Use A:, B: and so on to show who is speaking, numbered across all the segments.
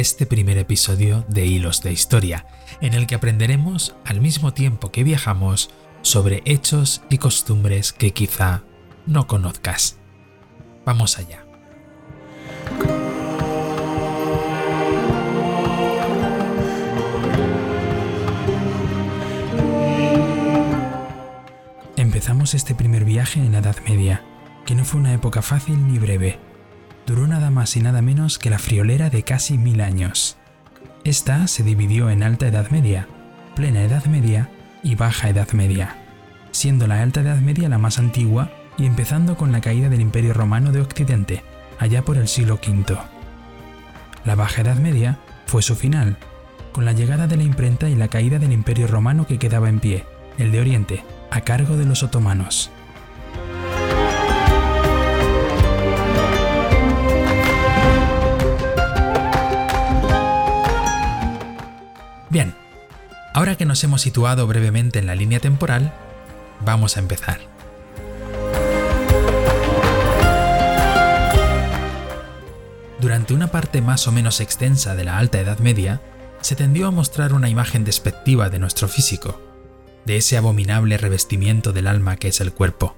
A: Este primer episodio de Hilos de Historia, en el que aprenderemos al mismo tiempo que viajamos sobre hechos y costumbres que quizá no conozcas. Vamos allá. Empezamos este primer viaje en la Edad Media, que no fue una época fácil ni breve. Duró nada más y nada menos que la friolera de casi mil años. Esta se dividió en Alta Edad Media, Plena Edad Media y Baja Edad Media, siendo la Alta Edad Media la más antigua y empezando con la caída del Imperio Romano de Occidente, allá por el siglo V. La Baja Edad Media fue su final, con la llegada de la imprenta y la caída del Imperio Romano que quedaba en pie, el de Oriente, a cargo de los otomanos. Bien, ahora que nos hemos situado brevemente en la línea temporal, vamos a empezar. Durante una parte más o menos extensa de la Alta Edad Media, se tendió a mostrar una imagen despectiva de nuestro físico, de ese abominable revestimiento del alma que es el cuerpo.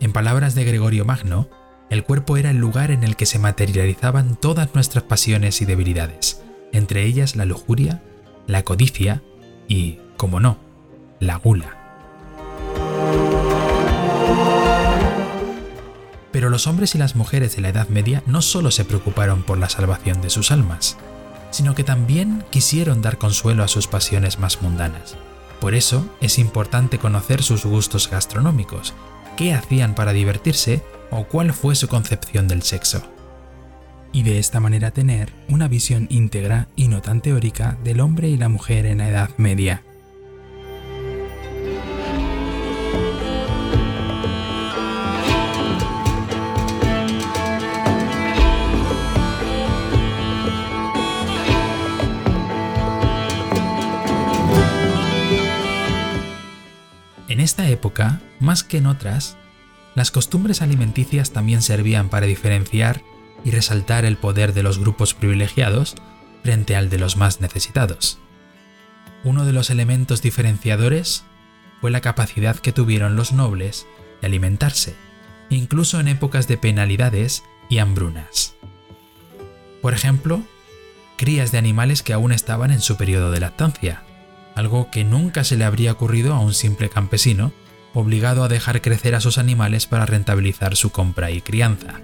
A: En palabras de Gregorio Magno, el cuerpo era el lugar en el que se materializaban todas nuestras pasiones y debilidades, entre ellas la lujuria, la codicia y, como no, la gula. Pero los hombres y las mujeres de la Edad Media no solo se preocuparon por la salvación de sus almas, sino que también quisieron dar consuelo a sus pasiones más mundanas. Por eso es importante conocer sus gustos gastronómicos, qué hacían para divertirse o cuál fue su concepción del sexo. Y de esta manera tener una visión íntegra y no tan teórica del hombre y la mujer en la Edad Media. En esta época, más que en otras, las costumbres alimenticias también servían para diferenciar y resaltar el poder de los grupos privilegiados frente al de los más necesitados. Uno de los elementos diferenciadores fue la capacidad que tuvieron los nobles de alimentarse, incluso en épocas de penalidades y hambrunas. Por ejemplo, crías de animales que aún estaban en su periodo de lactancia, algo que nunca se le habría ocurrido a un simple campesino obligado a dejar crecer a sus animales para rentabilizar su compra y crianza.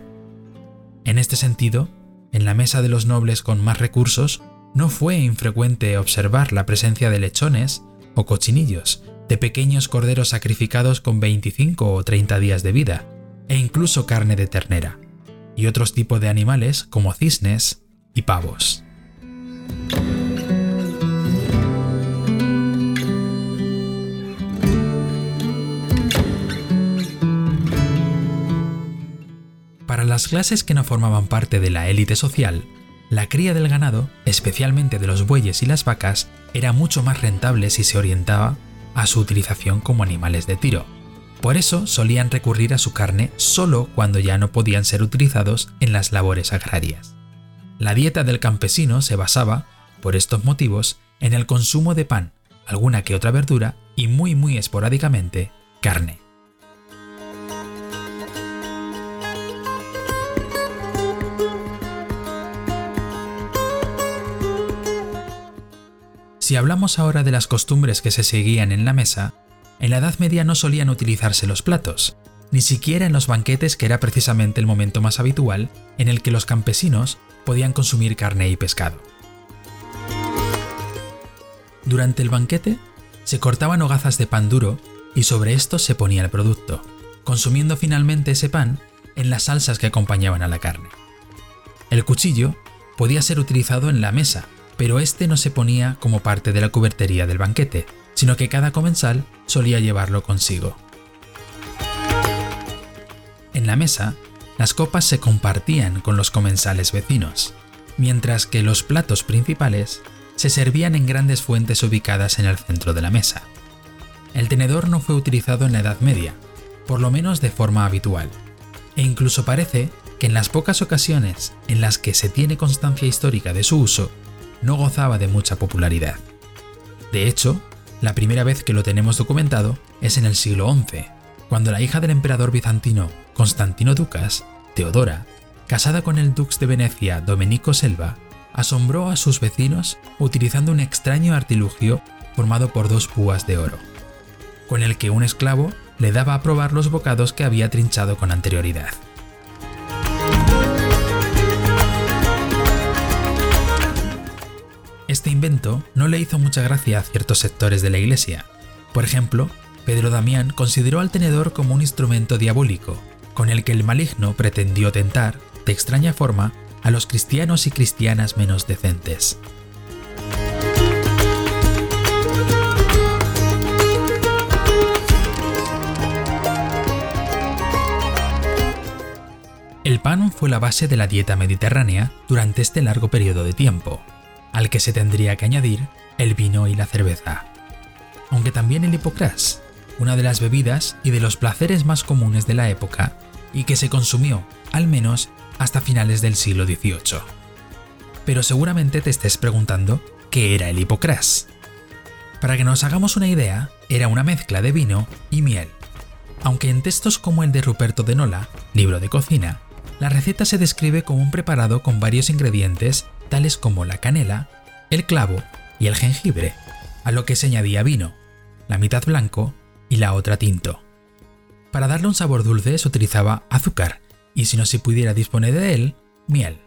A: En este sentido, en la mesa de los nobles con más recursos, no fue infrecuente observar la presencia de lechones o cochinillos, de pequeños corderos sacrificados con 25 o 30 días de vida, e incluso carne de ternera, y otros tipos de animales como cisnes y pavos. Las clases que no formaban parte de la élite social, la cría del ganado, especialmente de los bueyes y las vacas, era mucho más rentable si se orientaba a su utilización como animales de tiro. Por eso solían recurrir a su carne solo cuando ya no podían ser utilizados en las labores agrarias. La dieta del campesino se basaba, por estos motivos, en el consumo de pan, alguna que otra verdura y muy muy esporádicamente carne. Si hablamos ahora de las costumbres que se seguían en la mesa, en la Edad Media no solían utilizarse los platos, ni siquiera en los banquetes que era precisamente el momento más habitual en el que los campesinos podían consumir carne y pescado. Durante el banquete se cortaban hogazas de pan duro y sobre esto se ponía el producto, consumiendo finalmente ese pan en las salsas que acompañaban a la carne. El cuchillo podía ser utilizado en la mesa pero este no se ponía como parte de la cubertería del banquete, sino que cada comensal solía llevarlo consigo. En la mesa, las copas se compartían con los comensales vecinos, mientras que los platos principales se servían en grandes fuentes ubicadas en el centro de la mesa. El tenedor no fue utilizado en la Edad Media, por lo menos de forma habitual, e incluso parece que en las pocas ocasiones en las que se tiene constancia histórica de su uso, no gozaba de mucha popularidad. De hecho, la primera vez que lo tenemos documentado es en el siglo XI, cuando la hija del emperador bizantino Constantino Ducas, Teodora, casada con el dux de Venecia Domenico Selva, asombró a sus vecinos utilizando un extraño artilugio formado por dos púas de oro, con el que un esclavo le daba a probar los bocados que había trinchado con anterioridad. Este invento no le hizo mucha gracia a ciertos sectores de la iglesia. Por ejemplo, Pedro Damián consideró al tenedor como un instrumento diabólico, con el que el maligno pretendió tentar, de extraña forma, a los cristianos y cristianas menos decentes. El pan fue la base de la dieta mediterránea durante este largo periodo de tiempo, al que se tendría que añadir el vino y la cerveza. Aunque también el hipocrás, una de las bebidas y de los placeres más comunes de la época, y que se consumió, al menos, hasta finales del siglo XVIII. Pero seguramente te estés preguntando qué era el hipocrás. Para que nos hagamos una idea, era una mezcla de vino y miel. Aunque en textos como el de Ruperto de Nola, libro de cocina, la receta se describe como un preparado con varios ingredientes tales como la canela, el clavo y el jengibre, a lo que se añadía vino, la mitad blanco y la otra tinto. Para darle un sabor dulce se utilizaba azúcar y si no se pudiera disponer de él, miel.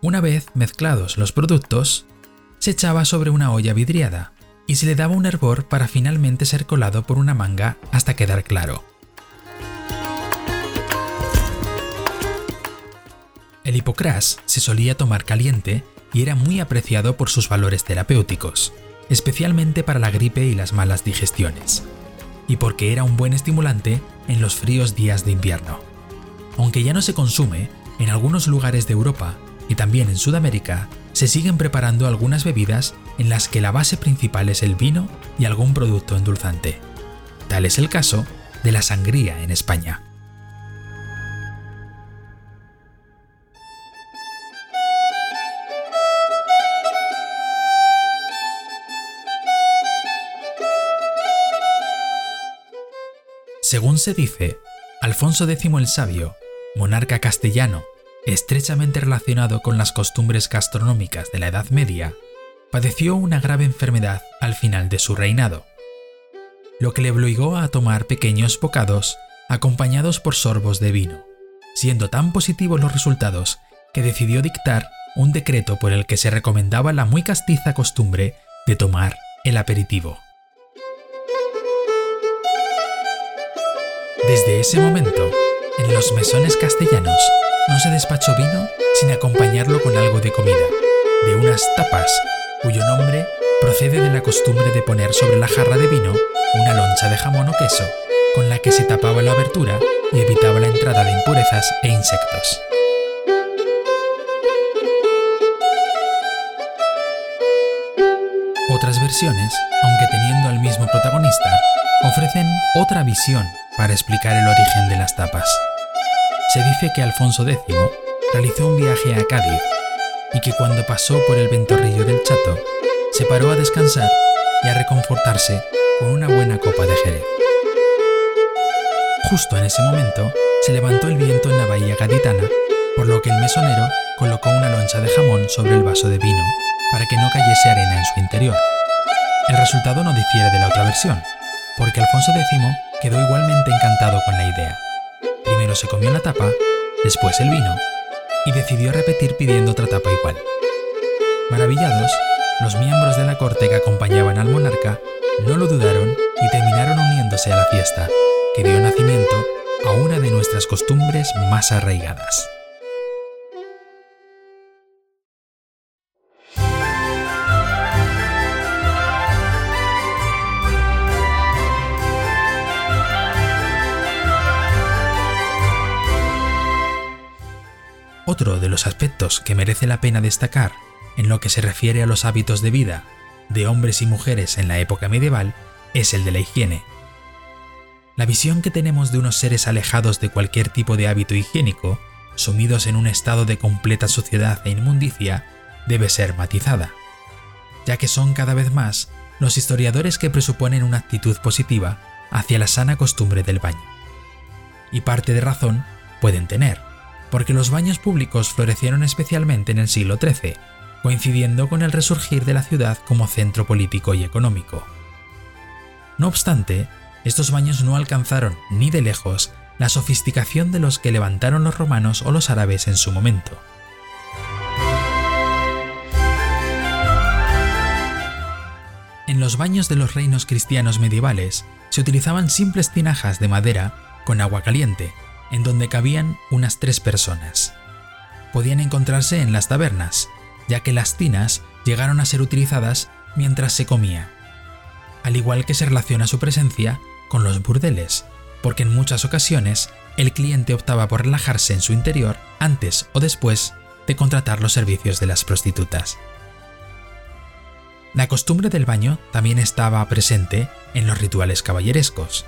A: Una vez mezclados los productos, se echaba sobre una olla vidriada y se le daba un hervor para finalmente ser colado por una manga hasta quedar claro. El hipocrás se solía tomar caliente y era muy apreciado por sus valores terapéuticos, especialmente para la gripe y las malas digestiones, y porque era un buen estimulante en los fríos días de invierno. Aunque ya no se consume, en algunos lugares de Europa y también en Sudamérica se siguen preparando algunas bebidas en las que la base principal es el vino y algún producto endulzante. Tal es el caso de la sangría en España. Según se dice, Alfonso X el Sabio, monarca castellano, estrechamente relacionado con las costumbres gastronómicas de la Edad Media, padeció una grave enfermedad al final de su reinado, lo que le obligó a tomar pequeños bocados acompañados por sorbos de vino, siendo tan positivos los resultados que decidió dictar un decreto por el que se recomendaba la muy castiza costumbre de tomar el aperitivo. Desde ese momento, en los mesones castellanos no se despachó vino sin acompañarlo con algo de comida, de unas tapas, cuyo nombre procede de la costumbre de poner sobre la jarra de vino una loncha de jamón o queso, con la que se tapaba la abertura y evitaba la entrada de impurezas e insectos. Otras versiones, aunque teniendo al mismo protagonista, ofrecen otra visión para explicar el origen de las tapas. Se dice que Alfonso X realizó un viaje a Cádiz y que cuando pasó por el ventorrillo del Chato, se paró a descansar y a reconfortarse con una buena copa de jerez. Justo en ese momento se levantó el viento en la bahía gaditana, por lo que el mesonero colocó una loncha de jamón sobre el vaso de vino para que no cayese arena en su interior. El resultado no difiere de la otra versión, porque Alfonso X quedó igualmente encantado con la idea. Primero se comió la tapa, después el vino, y decidió repetir pidiendo otra tapa igual. Maravillados, los miembros de la corte que acompañaban al monarca no lo dudaron y terminaron uniéndose a la fiesta, que dio nacimiento a una de nuestras costumbres más arraigadas. Otro de los aspectos que merece la pena destacar en lo que se refiere a los hábitos de vida de hombres y mujeres en la época medieval es el de la higiene. La visión que tenemos de unos seres alejados de cualquier tipo de hábito higiénico, sumidos en un estado de completa suciedad e inmundicia, debe ser matizada, ya que son cada vez más los historiadores que presuponen una actitud positiva hacia la sana costumbre del baño. Y parte de razón pueden tener, porque los baños públicos florecieron especialmente en el siglo XIII, coincidiendo con el resurgir de la ciudad como centro político y económico. No obstante, estos baños no alcanzaron ni de lejos la sofisticación de los que levantaron los romanos o los árabes en su momento. En los baños de los reinos cristianos medievales se utilizaban simples tinajas de madera con agua caliente, en donde cabían unas tres personas. Podían encontrarse en las tabernas, ya que las tinas llegaron a ser utilizadas mientras se comía, al igual que se relaciona su presencia con los burdeles, porque en muchas ocasiones el cliente optaba por relajarse en su interior antes o después de contratar los servicios de las prostitutas. La costumbre del baño también estaba presente en los rituales caballerescos.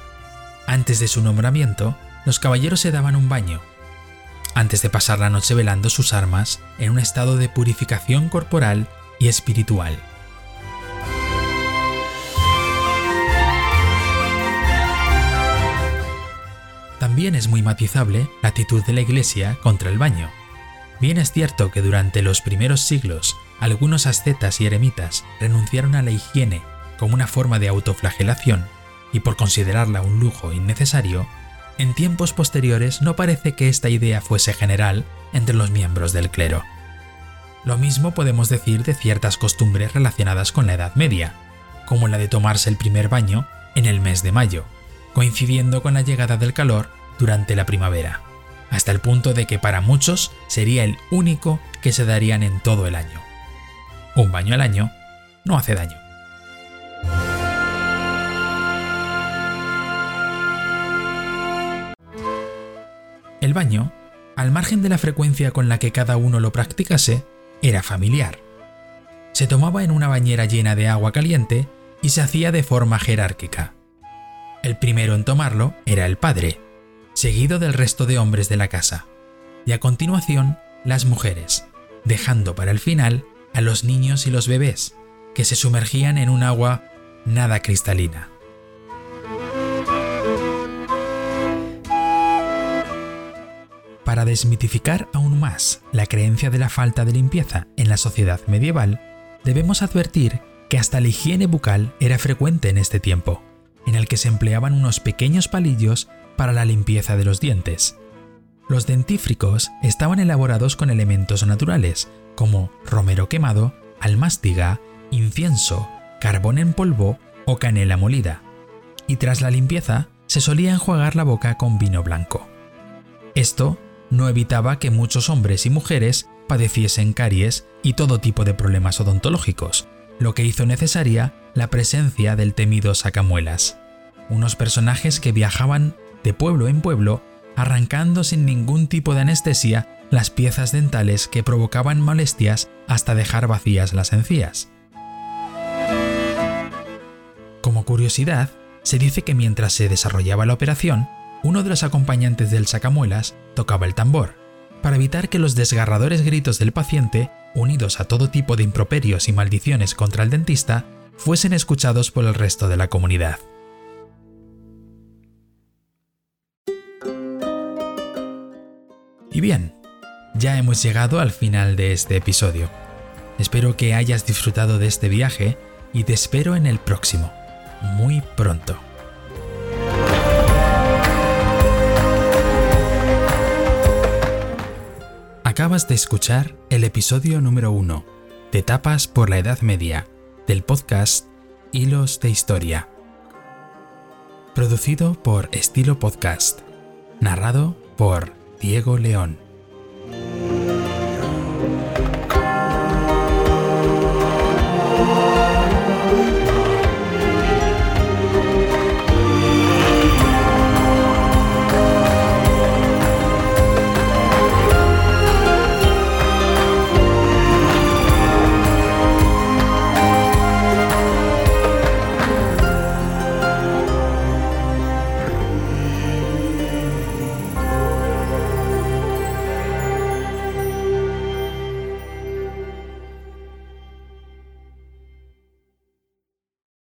A: Antes de su nombramiento, los caballeros se daban un baño, antes de pasar la noche velando sus armas en un estado de purificación corporal y espiritual. También es muy matizable la actitud de la Iglesia contra el baño. Bien es cierto que durante los primeros siglos algunos ascetas y eremitas renunciaron a la higiene como una forma de autoflagelación y por considerarla un lujo innecesario, en tiempos posteriores no parece que esta idea fuese general entre los miembros del clero. Lo mismo podemos decir de ciertas costumbres relacionadas con la Edad Media, como la de tomarse el primer baño en el mes de mayo, coincidiendo con la llegada del calor durante la primavera, hasta el punto de que para muchos sería el único que se darían en todo el año. Un baño al año no hace daño. Baño, al margen de la frecuencia con la que cada uno lo practicase, era familiar. Se tomaba en una bañera llena de agua caliente y se hacía de forma jerárquica. El primero en tomarlo era el padre, seguido del resto de hombres de la casa, y a continuación las mujeres, dejando para el final a los niños y los bebés, que se sumergían en un agua nada cristalina. Para desmitificar aún más la creencia de la falta de limpieza en la sociedad medieval, debemos advertir que hasta la higiene bucal era frecuente en este tiempo, en el que se empleaban unos pequeños palillos para la limpieza de los dientes. Los dentífricos estaban elaborados con elementos naturales, como romero quemado, almástiga, incienso, carbón en polvo o canela molida, y tras la limpieza se solía enjuagar la boca con vino blanco. Esto no evitaba que muchos hombres y mujeres padeciesen caries y todo tipo de problemas odontológicos, lo que hizo necesaria la presencia del temido sacamuelas, unos personajes que viajaban de pueblo en pueblo arrancando sin ningún tipo de anestesia las piezas dentales que provocaban molestias hasta dejar vacías las encías. Como curiosidad, se dice que mientras se desarrollaba la operación, uno de los acompañantes del sacamuelas tocaba el tambor, para evitar que los desgarradores gritos del paciente, unidos a todo tipo de improperios y maldiciones contra el dentista, fuesen escuchados por el resto de la comunidad. Y bien, ya hemos llegado al final de este episodio. Espero que hayas disfrutado de este viaje y te espero en el próximo, muy pronto. De escuchar el episodio número 1 de Tapas por la Edad Media del podcast Hilos de Historia. Producido por Estilo Podcast. Narrado por Diego León.